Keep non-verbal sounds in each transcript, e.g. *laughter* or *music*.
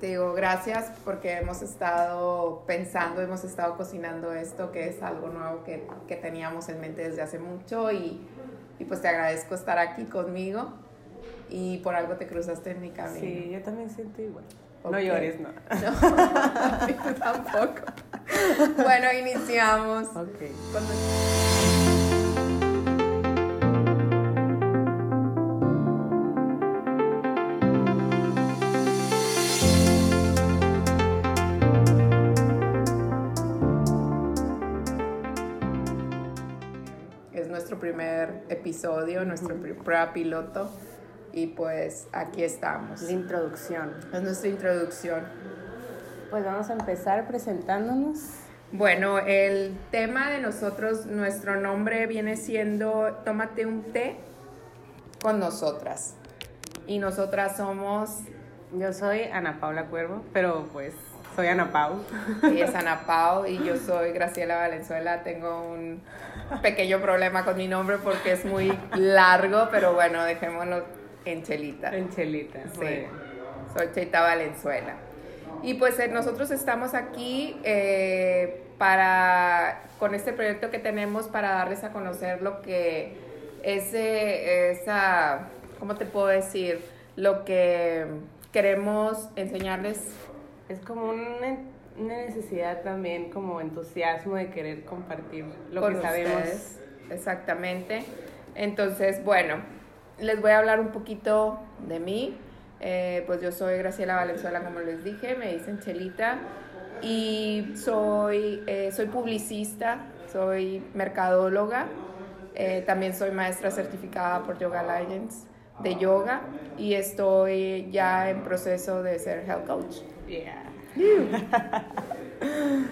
Te digo gracias porque hemos estado pensando, hemos estado cocinando esto, que es algo nuevo que, que teníamos en mente desde hace mucho y, y, pues te agradezco estar aquí conmigo y por algo te cruzaste en mi camino. Sí, yo también siento igual. No llores, no. *laughs* No, *laughs* tampoco. bueno, iniciamos. Ok. Es episodio, nuestro prueba piloto. Y pues aquí estamos. La introducción. Es nuestra introducción. Pues vamos a empezar presentándonos. Bueno, el tema de nosotros, nuestro nombre viene siendo Tómate un té con nosotras. Y nosotras somos... Yo soy Ana Paula Cuervo, pero pues soy Ana Pau. *laughs* Ella es Ana Pau y yo soy Graciela Valenzuela. Tengo un pequeño problema con mi nombre porque es muy largo, pero bueno, dejémoslo en Chelita. En Chelita, sí. Soy Cheita Valenzuela. Y pues eh, nosotros estamos aquí eh, para, con este proyecto que tenemos para darles a conocer lo que es eh, esa, ¿cómo te puedo decir? Lo que queremos enseñarles. Es como una, necesidad también, como entusiasmo de querer compartir lo que sabemos. Exactamente. Entonces, bueno, les voy a hablar un poquito de mí. Eh, pues yo soy Graciela Valenzuela, como les dije, me dicen Chelita. Y soy, eh, soy publicista, soy mercadóloga. Eh, también soy maestra certificada por Yoga Alliance de yoga y estoy ya en proceso de ser health coach. Yeah. *laughs*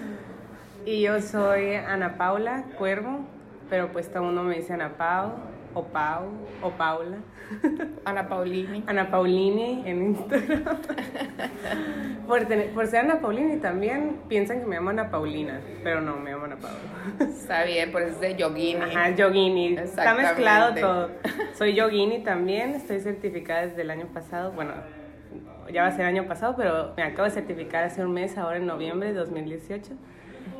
y yo soy Ana Paula Cuervo, pero pues todo mundo me dice Ana Pau o Pau, o Paula. *laughs* Ana Paulini. Ana Paulini en Instagram. *laughs* por, por, ser Ana Paulini también piensan que me llamo Ana Paulina, pero no, me llamo Ana Paula. Está bien, por eso es de Yogini. Ajá, Yogini. Está mezclado todo. Soy Yogini también, estoy certificada desde el año pasado, bueno, ya va a ser año pasado, pero me acabo de certificar hace un mes, ahora en noviembre de 2018.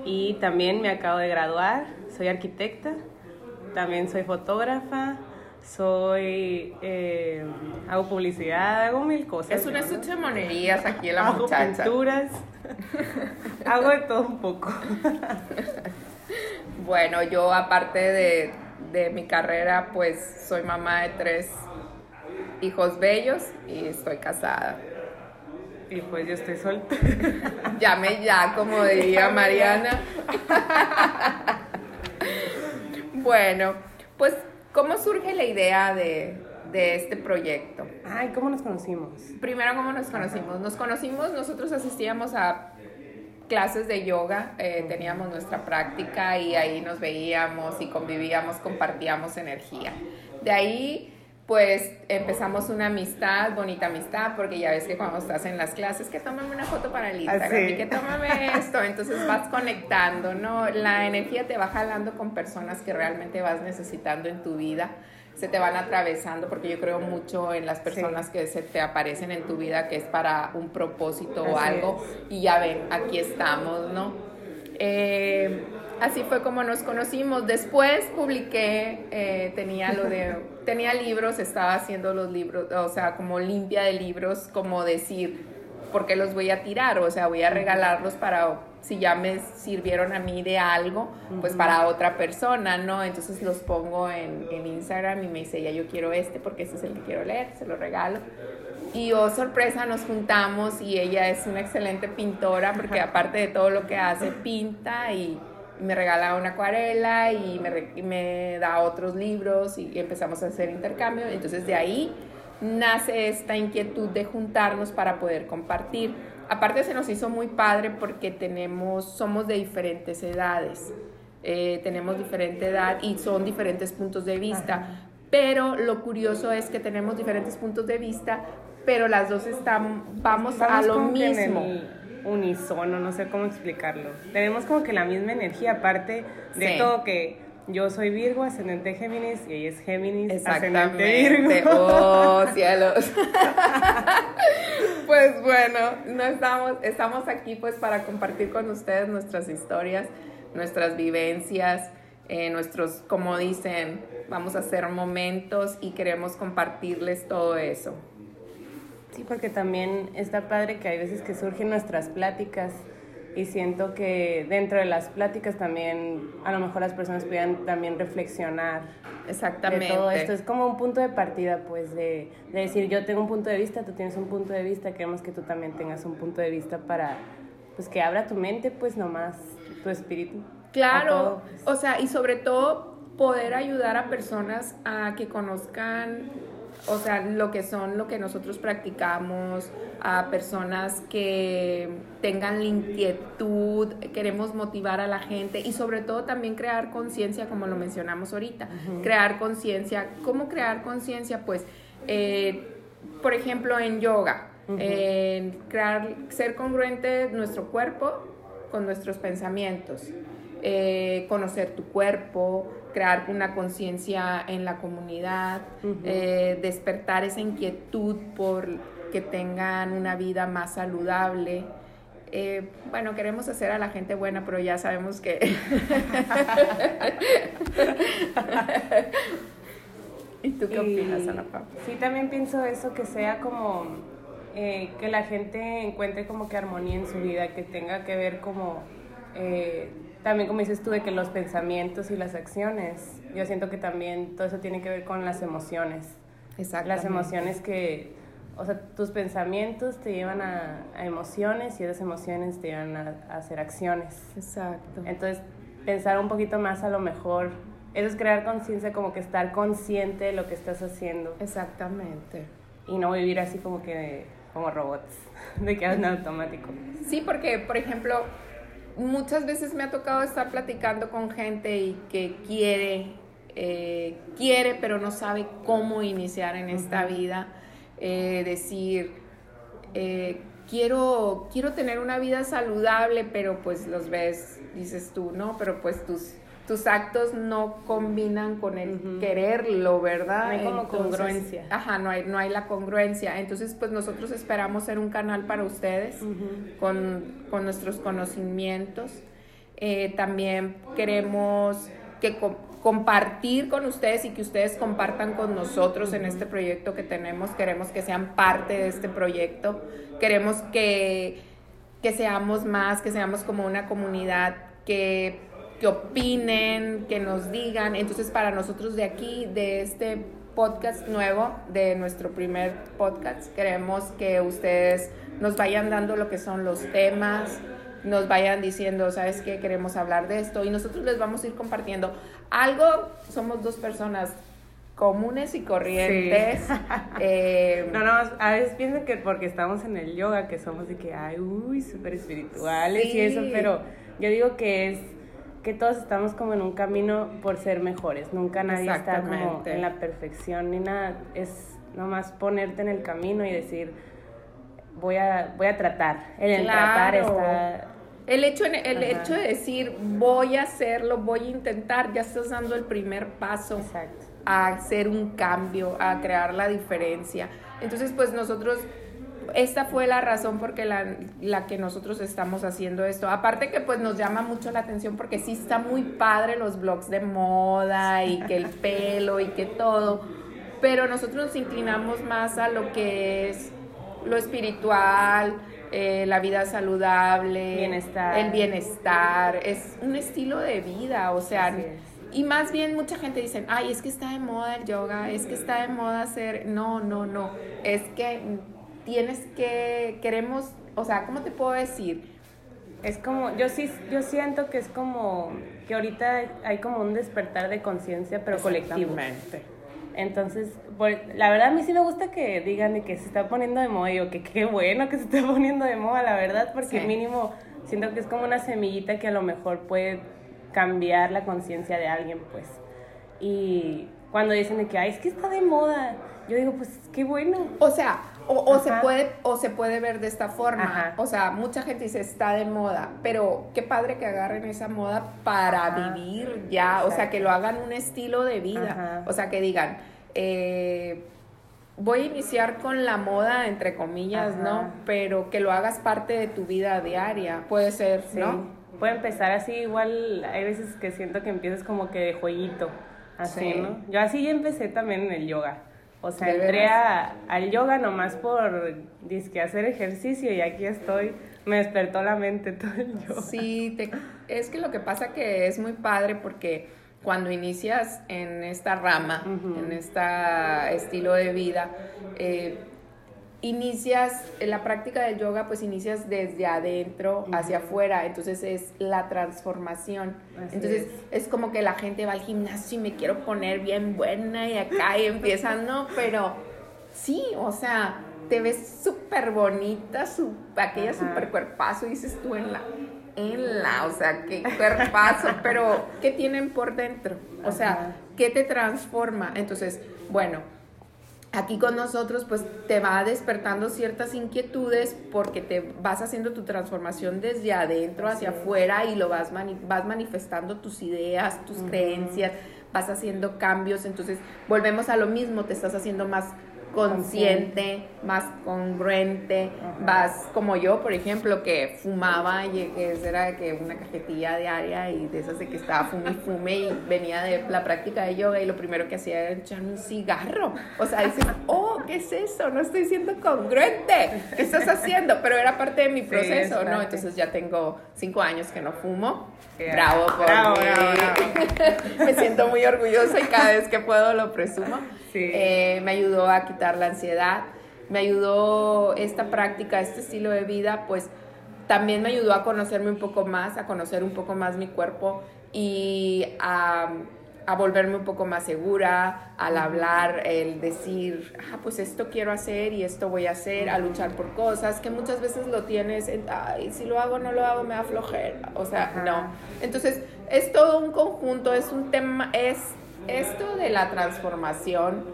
Y también me acabo de graduar, soy arquitecta también soy fotógrafa, soy eh, hago publicidad, hago mil cosas. Es una estuche de monerías aquí en la hago pinturas, *laughs* hago de todo un poco. *laughs* bueno, yo aparte de, de mi carrera, pues soy mamá de tres hijos bellos y estoy casada. Y pues yo estoy soltera. Llame *laughs* ya, como diría Mariana. Bueno, pues, ¿cómo surge la idea de, este proyecto? Ay, ¿cómo nos conocimos? Primero, ¿cómo nos conocimos? Nos conocimos, nosotros asistíamos a clases de yoga, eh, teníamos nuestra práctica y ahí nos veíamos y convivíamos, compartíamos energía. De ahí pues empezamos una amistad, bonita amistad, porque ya ves que cuando estás en las clases, que tómame una foto para el Instagram y que tómame esto, entonces vas conectando, ¿no? La energía te va jalando con personas que realmente vas necesitando en tu vida, se te van atravesando, porque yo creo mucho en las personas que se te aparecen en tu vida, que es para un propósito o algo, y ya ven, aquí estamos, ¿no? Eh, así fue como nos conocimos. Después publiqué, eh, tenía lo de, tenía libros, estaba haciendo los libros, o sea, como limpia de libros, como decir, ¿por qué los voy a tirar? O sea, voy a regalarlos para, si ya me sirvieron a mí de algo, pues para otra persona, ¿no? Entonces los pongo en, en Instagram y me dice, ya yo quiero este porque este es el que quiero leer, se lo regalo. Y oh, sorpresa, nos juntamos y ella es una excelente pintora porque *laughs* aparte de todo lo que hace, pinta y me regala una acuarela y me, me, da otros libros y empezamos a hacer intercambio. Entonces de ahí nace esta inquietud de juntarnos para poder compartir. Aparte se nos hizo muy padre porque tenemos, somos de diferentes edades, eh, tenemos diferente edad y son diferentes puntos de vista. Pero lo curioso es que tenemos diferentes puntos de vista, pero las dos están, vamos a lo mismo unisono, no sé cómo explicarlo. Tenemos como que la misma energía, aparte de todo que yo soy Virgo, ascendente Géminis, y ella es Géminis, ascendente Virgo. Oh, *laughs* cielos. pues pues bueno, no estamos, estamos aquí pues para compartir con ustedes nuestras historias, nuestras vivencias, eh, nuestros, como dicen, vamos a hacer momentos y queremos compartirles todo eso. Sí, porque también está padre que hay veces que surgen nuestras pláticas y siento que dentro de las pláticas también a lo mejor las personas puedan también reflexionar Exactamente. de todo esto. Es como un punto de partida, pues, de, de, decir yo tengo un punto de vista, tú tienes un punto de vista, queremos que tú también tengas un punto de vista para, pues, que abra tu mente, pues, nomás tu espíritu. Claro, pues. o sea, y sobre todo poder ayudar a personas a que conozcan o sea, lo que son lo que nosotros practicamos, a personas que tengan la inquietud, queremos motivar a la gente y sobre todo también crear conciencia, como lo mencionamos ahorita, crear conciencia. ¿Cómo crear conciencia? Pues, eh, por ejemplo, en yoga, crear, ser congruente nuestro cuerpo con nuestros pensamientos. Eh, conocer tu cuerpo, crear una conciencia en la comunidad, eh, despertar esa inquietud por que tengan una vida más saludable. Eh, bueno, queremos hacer a la gente buena, pero ya sabemos que... *laughs* ¿Y tú qué opinas, Ana Paula? Sí, también pienso eso, que sea como que la gente encuentre como que armonía en su vida, que tenga que ver como también como dices tú de que los pensamientos y las acciones, yo siento que también todo eso tiene que ver con las emociones. Exacto. Las emociones que, o sea, tus pensamientos te llevan a, emociones y esas emociones te llevan a, hacer acciones. Exacto. Entonces, pensar un poquito más a lo mejor, eso es crear conciencia, como que estar consciente de lo que estás haciendo. Exactamente. Y no vivir así como que, como robots, *laughs* de que en automático. Sí, porque, por ejemplo, muchas veces me ha tocado estar platicando con gente y que quiere, eh, quiere, pero no sabe cómo iniciar en esta vida. Eh, decir, eh, quiero, quiero tener una vida saludable, pero pues los ves, dices tú, ¿no? Pero pues tus tus actos no combinan con el quererlo, ¿verdad? No hay como congruencia. Ajá, no hay, no hay la congruencia. Entonces, pues nosotros esperamos ser un canal para ustedes con, nuestros conocimientos. Eh, también queremos que compartir con ustedes y que ustedes compartan con nosotros en este proyecto que tenemos. Queremos que sean parte de este proyecto. Queremos que, que seamos más, que seamos como una comunidad que que opinen, que nos digan. Entonces, para nosotros de aquí, de este podcast nuevo, de nuestro primer podcast, queremos que ustedes nos vayan dando lo que son los temas, nos vayan diciendo, ¿sabes qué? Queremos hablar de esto y nosotros les vamos a ir compartiendo algo. Somos dos personas comunes y corrientes. *laughs* Eh, no, no, a veces piensan que porque estamos en el yoga, que somos de que, ay, uy, súper espirituales y eso, pero yo digo que es que todos estamos como en un camino por ser mejores. Nunca nadie está como en la perfección ni nada. Es nomás ponerte en el camino y decir, voy a, voy a tratar. El tratar está... El hecho, el hecho de decir, voy a hacerlo, voy a intentar, ya estás dando el primer paso a hacer un cambio, a crear la diferencia. Entonces, pues nosotros esta fue la razón por la, la que nosotros estamos haciendo esto. Aparte que pues nos llama mucho la atención porque sí está muy padre los blogs de moda y que el *laughs* pelo y que todo, pero nosotros nos inclinamos más a lo que es lo espiritual, eh, la vida saludable, bienestar. el bienestar, es un estilo de vida, o sea, y más bien mucha gente dice, ay, es que está de moda el yoga, es que está de moda hacer, no, no, no, es que tienes que, queremos, o sea, ¿cómo te puedo decir? Es como, yo sí, yo siento que es como, que ahorita hay como un despertar de conciencia, pero colectivo. Entonces, la verdad a mí sí me gusta que digan de que se está poniendo de moda, y yo que qué bueno que se está *laughs* poniendo de moda, la verdad, porque mínimo siento que es como una semillita que a lo mejor puede cambiar la conciencia de alguien, pues. Y cuando dicen de que, ay, es que está de moda, yo digo, pues qué bueno. O sea, o, se puede, o se puede ver de esta forma. O sea, mucha gente dice está de moda, pero qué padre que agarren esa moda para vivir ya. O sea, que lo hagan un estilo de vida. O sea, que digan, eh, voy a iniciar con la moda, entre comillas, ¿no? Pero que lo hagas parte de tu vida diaria, puede ser, ¿no? Puede empezar así, igual hay veces que siento que empiezas como que de jueguito, así, ¿no? Yo así empecé también en el yoga. O sea, entré al yoga nomás por disque hacer ejercicio y aquí estoy. Me despertó la mente todo el yoga. Sí, es que lo que pasa que es muy padre porque cuando inicias en esta rama, en este estilo de vida, eh, inicias la práctica del yoga, pues inicias desde adentro hacia afuera, entonces es la transformación. entonces es. como que la gente va al gimnasio y me quiero poner bien buena y acá y empiezan, no, pero sí, o sea, te ves súper bonita, su, aquella súper cuerpazo, dices tú en la en la, o sea, qué cuerpazo, pero ¿qué tienen por dentro? O sea, ¿qué te transforma? Entonces, bueno, aquí con nosotros pues te va despertando ciertas inquietudes porque te vas haciendo tu transformación desde adentro hacia afuera y lo vas, vas manifestando tus ideas, tus creencias, vas haciendo cambios, entonces volvemos a lo mismo, te estás haciendo más consciente, más congruente, vas como yo, por ejemplo, que fumaba y que era que una cajetilla diaria y de esas de que estaba fume y fume y venía de la práctica de yoga y lo primero que hacía era echar un cigarro. O sea, dicen, oh, ¿qué es eso? No estoy siendo congruente. ¿Qué estás haciendo? Pero era parte de mi proceso, ¿no? Entonces ya tengo cinco años que no fumo. Bravo por *laughs* Me siento muy orgullosa y cada vez que puedo lo presumo. Eh, me ayudó a quitar la ansiedad, me ayudó esta práctica, este estilo de vida, pues también me ayudó a conocerme un poco más, a conocer un poco más mi cuerpo y a, volverme un poco más segura al hablar, el decir, ah, pues esto quiero hacer y esto voy a hacer, a luchar por cosas, que muchas veces lo tienes, ay, si lo hago, no lo hago, me da flojera, o sea, no. Entonces, es todo un conjunto, es un tema, es esto de la transformación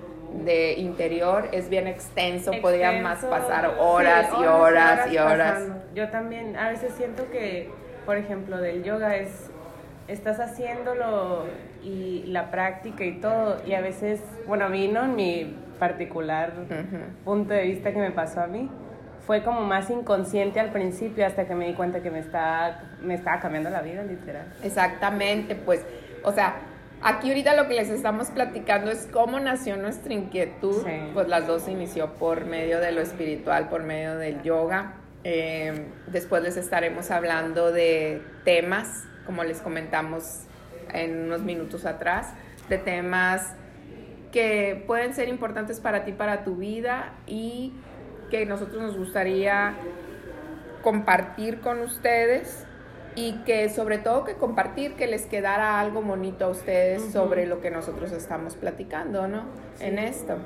de interior es bien extenso, podría más pasar horas, y horas, y horas. Yo también a veces siento que, por ejemplo, del yoga es, estás haciéndolo y la práctica y todo, y a veces, bueno, vino en mi particular punto de vista que me pasó a mí, fue como más inconsciente al principio hasta que me di cuenta que me estaba, me estaba cambiando la vida, literal. Exactamente, pues, o sea, Aquí ahorita lo que les estamos platicando es cómo nació nuestra inquietud. Pues las dos inició por medio de lo espiritual, por medio del yoga. Eh, después les estaremos hablando de temas, como les comentamos en unos minutos atrás, de temas que pueden ser importantes para ti, para tu vida y que nosotros nos gustaría compartir con ustedes y que sobre todo que compartir, que les quedara algo bonito a ustedes sobre lo que nosotros estamos platicando, ¿no? En esto.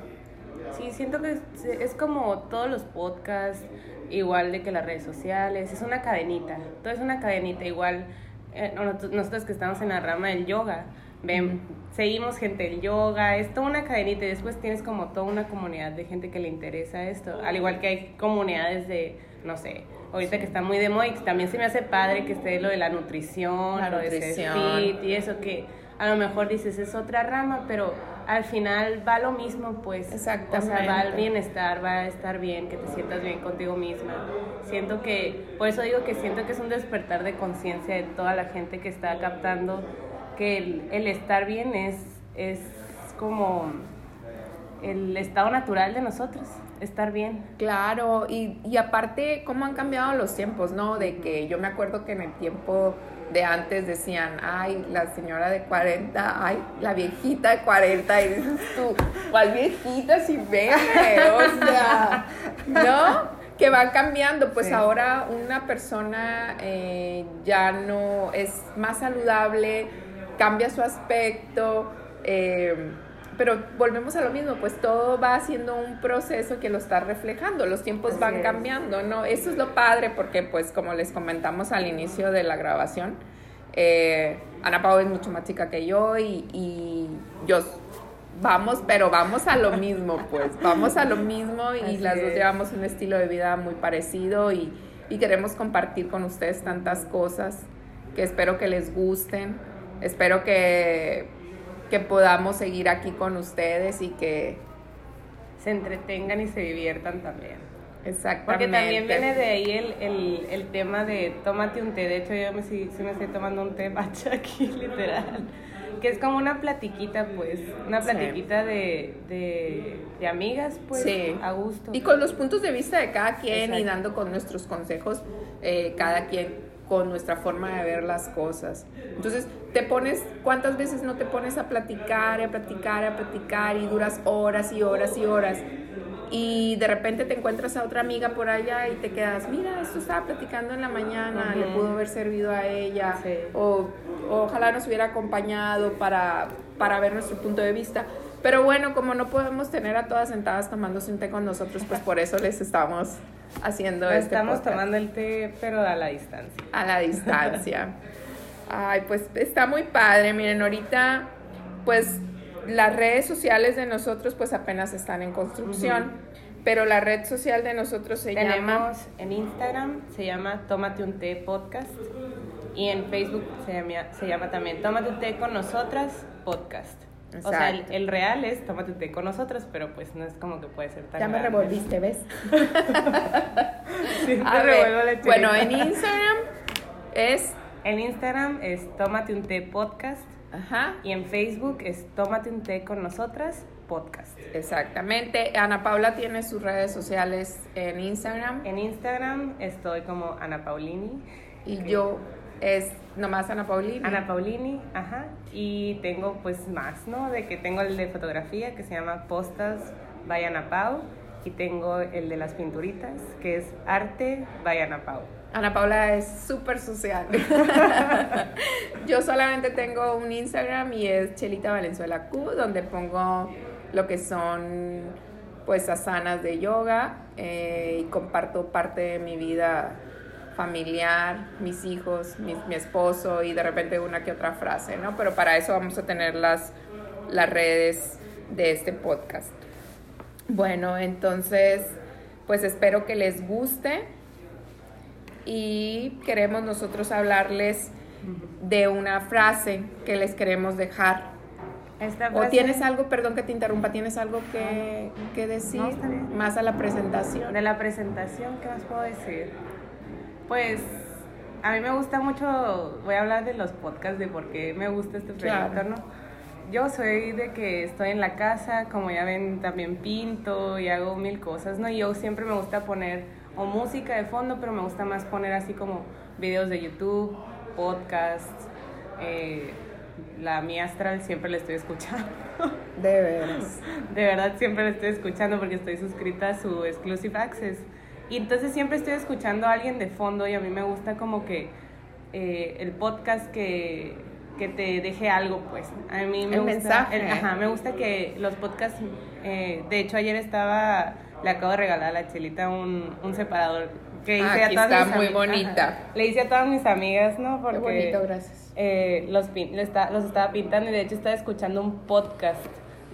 Sí, siento que es como todos los podcasts, igual de que las redes sociales, es una cadenita, todo es una cadenita, igual eh, nosotros que estamos en la rama del yoga, ven, seguimos gente del yoga, es toda una cadenita y después tienes como toda una comunidad de gente que le interesa esto, al igual que hay comunidades de, no sé, ahorita que está muy de moda y también se me hace padre que esté lo de la nutrición, lo de ser fit y eso que a lo mejor dices es otra rama, pero al final va lo mismo, pues. Exactamente. O sea, va al bienestar, va a estar bien, que te sientas bien contigo misma. Siento que, por eso digo que siento que es un despertar de conciencia de toda la gente que está captando que el, el estar bien es, es como el estado natural de nosotros estar bien. Claro, y, y aparte, cómo han cambiado los tiempos, ¿no? De que yo me acuerdo que en el tiempo de antes decían, ay, la señora de 40, ay, la viejita de 40, y dices tú, ¿cuál viejita si veme? O sea, ¿no? Que van cambiando, pues ahora una persona eh, ya no es más saludable, cambia su aspecto, eh, pero volvemos a lo mismo, pues todo va haciendo un proceso que lo está reflejando, los tiempos van cambiando, ¿no? Eso es lo padre porque pues como les comentamos al inicio de la grabación, eh, Ana Pau es mucho más chica que yo y, y, yo vamos, pero vamos a lo mismo, pues vamos a lo mismo y las dos llevamos un estilo de vida muy parecido y, y queremos compartir con ustedes tantas cosas que espero que les gusten, espero que que podamos seguir aquí con ustedes y que se entretengan y se diviertan también. Exactamente. Porque también viene de ahí el, el, el tema de tómate un té. De hecho, yo me, sí, sí me estoy tomando un té *laughs* matcha aquí, literal. Que es como una platiquita, pues. Una platiquita de, de, de, amigas, pues. Sí. A gusto. Y con los puntos de vista de cada quien y dando con nuestros consejos, eh, cada quien con nuestra forma de ver las cosas. Entonces, te pones, ¿cuántas veces no te pones a platicar, a platicar, a platicar y duras horas y horas y horas? Y de repente te encuentras a otra amiga por allá y te quedas, mira, esto estaba platicando en la mañana, le pudo haber servido a ella, o, ojalá nos hubiera acompañado para, para ver nuestro punto de vista. Pero bueno, como no podemos tener a todas sentadas tomándose un té con nosotros, pues por eso les estamos haciendo este Estamos tomando el té, pero a la distancia. A la distancia. Ay, pues está muy padre. Miren, ahorita, pues las redes sociales de nosotros, pues apenas están en construcción. Pero la red social de nosotros se Tenemos llama. en Instagram, se llama Tómate un té podcast. Y en Facebook se llama, se llama también Tómate un té con nosotras podcast. O sea, el, real es tómate un té con nosotros, pero pues no es como que puede ser tan Ya me revolviste, ¿ves? *laughs* sí, A ver, bueno, en Instagram es... En Instagram es tómate un té podcast. Ajá. Y en Facebook es tómate un té con nosotras podcast. Exactamente. Ana Paula tiene sus redes sociales en Instagram. En Instagram estoy como Ana Paulini. Y yo es nomás Ana Paulini. Ana Paulini, ajá. Y tengo pues más, ¿no? De que tengo el de fotografía que se llama Postas by Ana Pau. Y tengo el de las pinturitas que es Arte by Ana Pau. Ana Paula es súper social. *laughs* Yo solamente tengo un Instagram y es Chelita Valenzuela Q, donde pongo lo que son pues asanas de yoga eh, y comparto parte de mi vida familiar, mis hijos, mi, esposo y de repente una que otra frase, ¿no? Pero para eso vamos a tener las, las redes de este podcast. Bueno, entonces, pues espero que les guste y queremos nosotros hablarles de una frase que les queremos dejar. ¿O tienes algo, perdón que te interrumpa, tienes algo que, que decir más a la presentación? De la presentación, ¿qué más puedo decir? Pues a mí me gusta mucho, voy a hablar de los podcasts, de por qué me gusta este proyecto, ¿no? Yo soy de que estoy en la casa, como ya ven, también pinto y hago mil cosas, ¿no? Y yo siempre me gusta poner o música de fondo, pero me gusta más poner así como videos de YouTube, podcasts. Eh, la mía astral siempre la estoy escuchando. De veras. *laughs* De verdad siempre la estoy escuchando porque estoy suscrita a su Exclusive Access. Y entonces siempre estoy escuchando a alguien de fondo y a mí me gusta como que eh, el podcast que, que, te deje algo, pues. A mí me gusta. ajá, me gusta que los podcasts. Eh, de hecho, ayer estaba. Le acabo de regalar a la chelita un, un separador que hice a todas está muy bonita. Le hice a todas mis amigas, ¿no? Porque, Qué bonito, gracias. Eh, los, los estaba pintando y de hecho estaba escuchando un podcast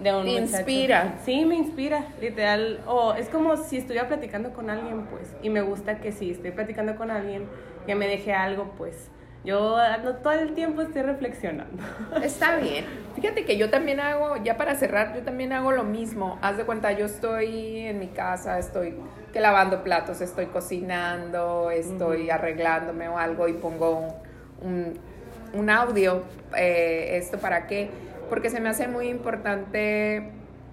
de un ¿Te inspira? Sí, me inspira, literal. O es como si estuviera platicando con alguien, pues. Y me gusta que si estoy platicando con alguien, que me deje algo, pues. Yo todo el tiempo estoy reflexionando. *laughs* Está bien. Fíjate que yo también hago, ya para cerrar, yo también hago lo mismo. Haz de cuenta, yo estoy en mi casa, estoy que lavando platos, estoy cocinando, estoy arreglándome o algo y pongo un, un audio. Eh, ¿Esto para qué? Porque se me hace muy importante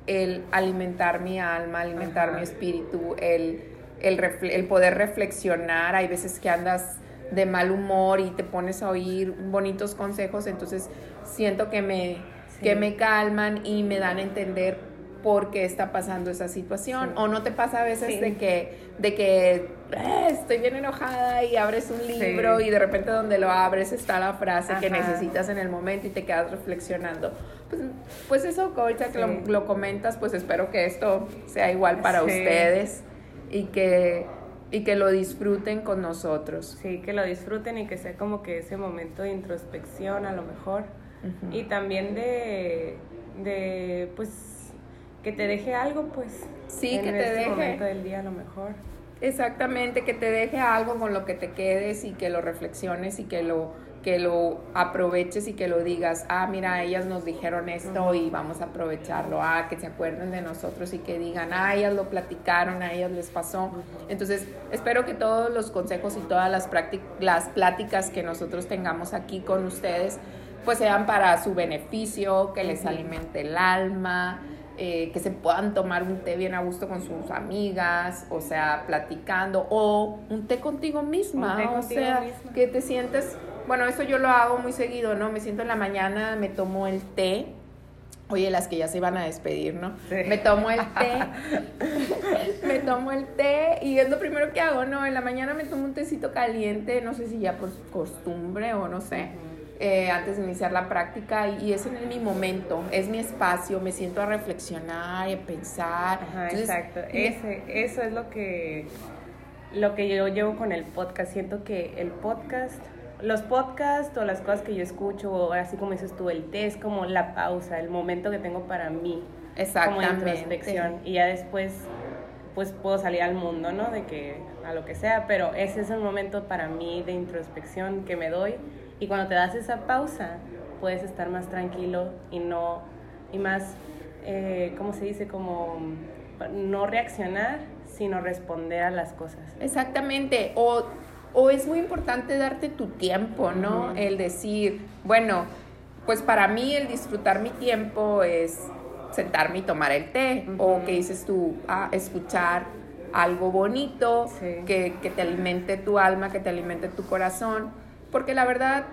el alimentar mi alma, alimentar mi espíritu, el, el, poder reflexionar. Hay veces que andas de mal humor y te pones a oír bonitos consejos, entonces siento que me, que me calman y me dan a entender por qué está pasando esa situación. O no te pasa a veces de que, de que eh, estoy bien enojada y abres un libro y de repente donde lo abres está la frase que necesitas en el momento y te quedas reflexionando. Pues, pues eso, ahorita que lo, comentas, pues espero que esto sea igual para ustedes y que, y que lo disfruten con nosotros. Sí, que lo disfruten y que sea como que ese momento de introspección a lo mejor. Y también de, de, pues, que te deje algo, pues. Sí, que te este deje. momento del día a lo mejor. Exactamente, que te deje algo con lo que te quedes y que lo reflexiones y que lo, que lo aproveches y que lo digas, ah, mira, ellas nos dijeron esto y vamos a aprovecharlo, ah, que se acuerden de nosotros y que digan, ah, ellas lo platicaron, a ellas les pasó. Entonces, espero que todos los consejos y todas las, las pláticas que nosotros tengamos aquí con ustedes, pues sean para su beneficio, que les alimente el alma, eh, que se puedan tomar un té bien a gusto con sus amigas, o sea, platicando, o un té contigo misma, o sea, que te sientes, bueno, eso yo lo hago muy seguido, ¿no? Me siento en la mañana, me tomo el té, Oye, las que ya se iban a despedir, ¿no? Me tomo el té, *laughs* me tomo el té y es lo primero que hago, ¿no? En la mañana me tomo un tecito caliente, no sé si ya por costumbre o no sé. Eh, antes de iniciar la práctica y ese es mi momento, es mi espacio, me siento a reflexionar y a pensar. exacto, ese, eso es lo que, lo que yo llevo con el podcast. Siento que el podcast, los podcasts o las cosas que yo escucho, así como dices tú, el té es como la pausa, el momento que tengo para mí. Exactamente. Como introspección. Y ya después pues puedo salir al mundo, ¿no? De que a lo que sea, pero ese es un momento para mí de introspección que me doy y cuando te das esa pausa, puedes estar más tranquilo y no, y más, eh, ¿cómo se dice? Como no reaccionar, sino responder a las cosas. Exactamente, o, o es muy importante darte tu tiempo, ¿no? El decir, bueno, pues para mí el disfrutar mi tiempo es sentarme y tomar el té, o que dices tú, ah, escuchar algo bonito, que, que te alimente tu alma, que te alimente tu corazón porque la verdad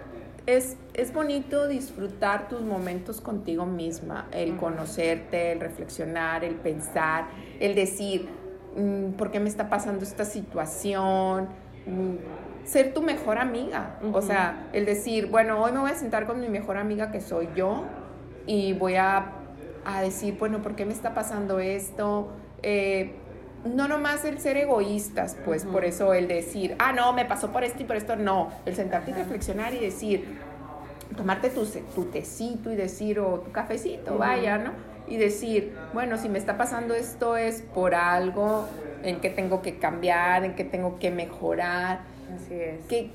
es, es bonito disfrutar tus momentos contigo misma, el conocerte, el reflexionar, el pensar, el decir, mm, ¿por qué me está pasando esta situación? Mm, ser tu mejor amiga, o sea, el decir, bueno, hoy me voy a sentar con mi mejor amiga que soy yo y voy a, a decir, bueno, ¿por qué me está pasando esto? Eh, no nomás el ser egoístas, pues por eso el decir, ah, no, me pasó por esto y por esto, no, el sentarte y reflexionar y decir, tomarte tu, tu tecito y decir, o tu cafecito, vaya, ¿no? Y decir, bueno, si me está pasando esto es por algo en que tengo que cambiar, en que tengo que mejorar. Así es. ¿Qué,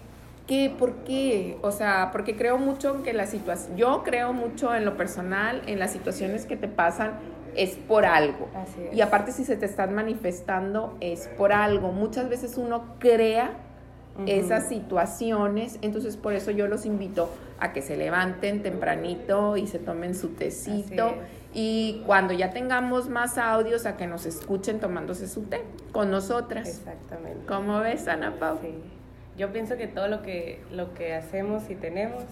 qué, ¿Por qué? O sea, porque creo mucho en que la situación, yo creo mucho en lo personal, en las situaciones que te pasan, es por algo. Y aparte si se te están manifestando, es por algo. Muchas veces uno crea esas situaciones, entonces por eso yo los invito a que se levanten tempranito y se tomen su tecito y cuando ya tengamos más audios a que nos escuchen tomándose su té con nosotras. Exactamente. ¿Cómo ves, Ana Pau? Yo pienso que todo lo que, lo que hacemos y tenemos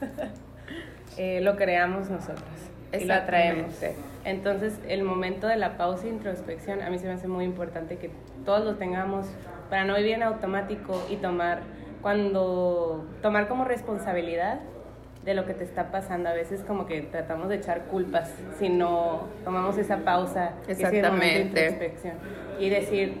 *laughs* eh, lo creamos nosotros y lo atraemos. Entonces, el momento de la pausa e introspección a mí se me hace muy importante que todos lo tengamos para no vivir en automático y tomar cuando tomar como responsabilidad de lo que te está pasando. A veces como que tratamos de echar culpas si no tomamos esa pausa, Exactamente. de introspección y decir,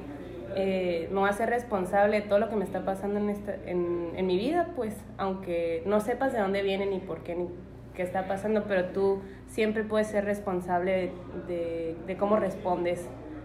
eh, me voy a ser responsable de todo lo que me está pasando en, esta, en, en mi vida, pues, aunque no sepas de dónde viene ni por qué ni qué está pasando, pero tú siempre puedes ser responsable de, de, cómo respondes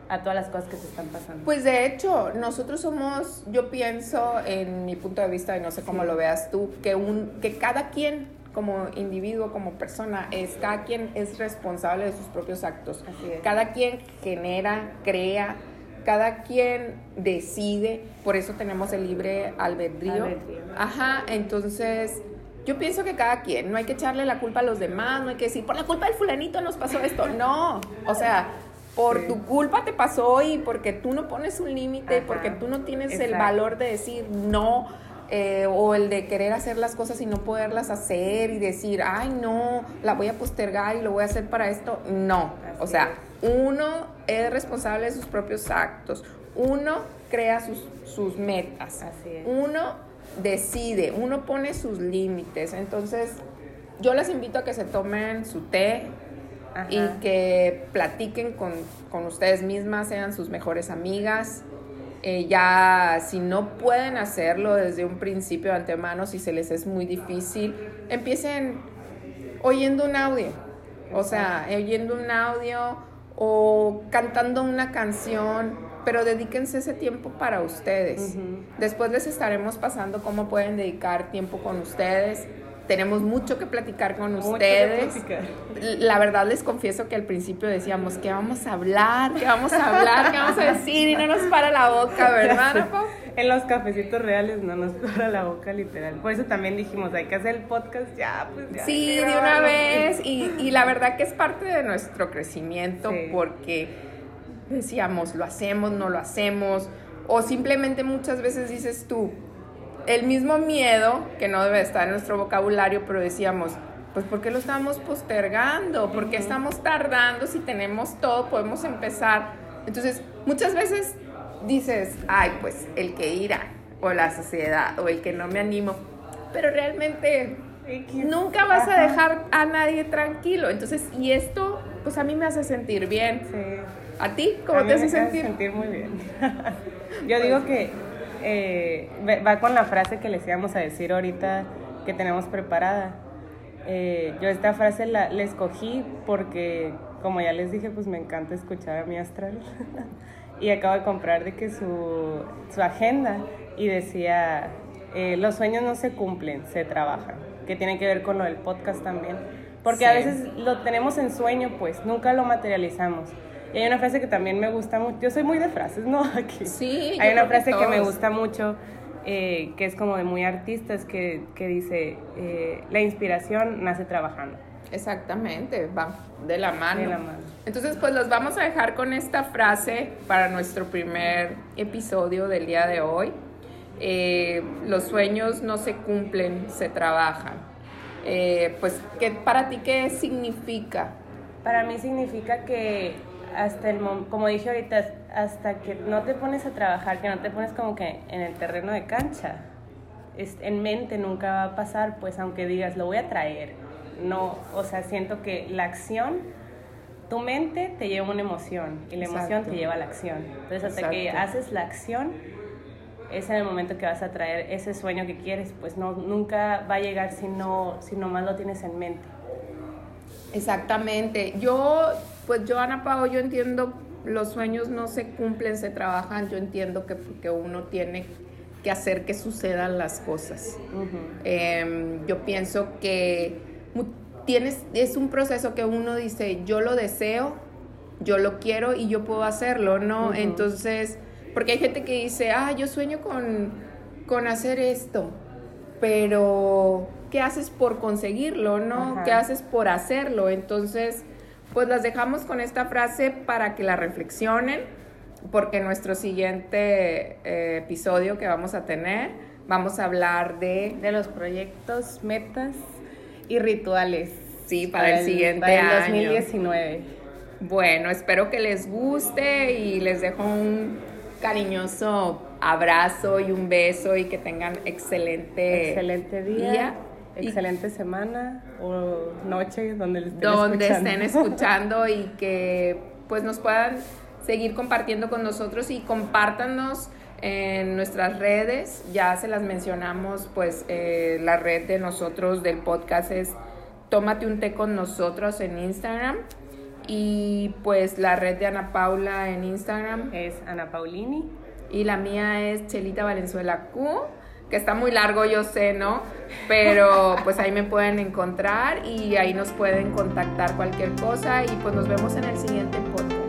a todas las cosas que te están pasando. Pues de hecho, nosotros somos, yo pienso en mi punto de vista, y no sé cómo lo veas tú, que, un, que cada quien como individuo, como persona, es cada quien es responsable de sus propios actos. Cada quien genera, crea, cada quien decide, por eso tenemos el libre albedrío. albedrío. Ajá, entonces yo pienso que cada quien, no hay que echarle la culpa a los demás, no hay que decir, por la culpa del fulanito nos pasó esto. *laughs* No, o sea, por tu culpa te pasó y porque tú no pones un límite, porque tú no tienes el valor de decir no, eh, o el de querer hacer las cosas y no poderlas hacer y decir, ay, no, la voy a postergar y lo voy a hacer para esto. No, o sea, uno es responsable de sus propios actos, uno crea sus, sus metas, uno decide, uno pone sus límites. Entonces, yo les invito a que se tomen su té y que platiquen con, ustedes mismas, sean sus mejores amigas. Eh, ya si no pueden hacerlo desde un principio de antemano, si se les es muy difícil, empiecen oyendo un audio. O sea, oyendo un audio o cantando una canción pero dedíquense ese tiempo para ustedes. Después les estaremos pasando cómo pueden dedicar tiempo con ustedes. Tenemos mucho que platicar con ustedes. La verdad les confieso que al principio decíamos, ¿qué vamos a hablar? ¿Qué vamos a hablar? ¿Qué vamos a decir? Y no nos para la boca, ¿verdad, En los cafecitos reales no nos para la boca, literal. Por eso también dijimos, hay que hacer el podcast ya, pues ya. Sí, de una vez. Y, y, la verdad que es parte de nuestro crecimiento porque decíamos, lo hacemos, no lo hacemos. O simplemente muchas veces dices tú, el mismo miedo, que no debe estar en nuestro vocabulario, pero decíamos, pues ¿por qué lo estamos postergando? ¿Por qué estamos tardando? Si tenemos todo, podemos empezar. Entonces, muchas veces dices, ay, pues el que irá, o la sociedad, o el que no me animo, pero realmente nunca vas a dejar a nadie tranquilo. Entonces, y esto, pues a mí me hace sentir bien. ¿A ti? ¿Cómo te hace sentir? Sentir muy bien. *laughs* Yo digo que eh, va con la frase que les íbamos a decir ahorita que tenemos preparada. Eh, yo esta frase la, escogí porque, como ya les dije, pues me encanta escuchar a mi astral. *laughs* y acabo de comprar de que su, su agenda y decía, eh, los sueños no se cumplen, se trabajan, que tiene que ver con lo del podcast también. Porque a veces lo tenemos en sueño, pues nunca lo materializamos. Y hay una frase que también me gusta mucho. Yo soy muy de frases, ¿no? *laughs* Aquí. Sí. Hay una frase que, me gusta mucho, eh, que es como de muy artistas, que, que dice, eh, la inspiración nace trabajando. Exactamente, va de la mano. De la mano. Entonces, pues los vamos a dejar con esta frase para nuestro primer episodio del día de hoy. Eh, los sueños no se cumplen, se trabajan. pues, ¿qué, ¿para ti qué significa? Para mí significa que hasta el como dije ahorita, hasta que no te pones a trabajar, que no te pones como que en el terreno de cancha, es, en mente nunca va a pasar, pues aunque digas, lo voy a traer, no, o sea, siento que la acción, tu mente te lleva una emoción y la emoción te lleva a la acción. Entonces, hasta que haces la acción, es en el momento que vas a traer ese sueño que quieres, pues no, nunca va a llegar si no, si nomás lo tienes en mente. Exactamente. Yo, pues yo, Ana Pao, yo entiendo, los sueños no se cumplen, se trabajan. Yo entiendo que porque uno tiene que hacer que sucedan las cosas. Em, yo pienso que tienes, es un proceso que uno dice, yo lo deseo, yo lo quiero y yo puedo hacerlo, ¿no? Entonces, porque hay gente que dice, ah, yo sueño con, con hacer esto, pero ¿qué haces por conseguirlo, no? ¿Qué haces por hacerlo? Entonces, pues las dejamos con esta frase para que la reflexionen, porque en nuestro siguiente eh, episodio que vamos a tener, vamos a hablar de... De los proyectos, metas y rituales. Sí, para, el, siguiente año. 2019. Bueno, espero que les guste y les dejo un cariñoso abrazo y un beso y que tengan excelente, excelente día excelente semana o noche donde estén donde estén *laughs* escuchando y que pues nos puedan seguir compartiendo con nosotros y compártanos en nuestras redes. Ya se las mencionamos pues eh, la red de nosotros del podcast es tómate un té con nosotros en Instagram y pues la red de Ana Paula en Instagram. Es Ana Paulini. Y la mía es Chelita Valenzuela Q que está muy largo, yo sé, ¿no? Pero pues ahí me pueden encontrar y ahí nos pueden contactar cualquier cosa y pues nos vemos en el siguiente podcast.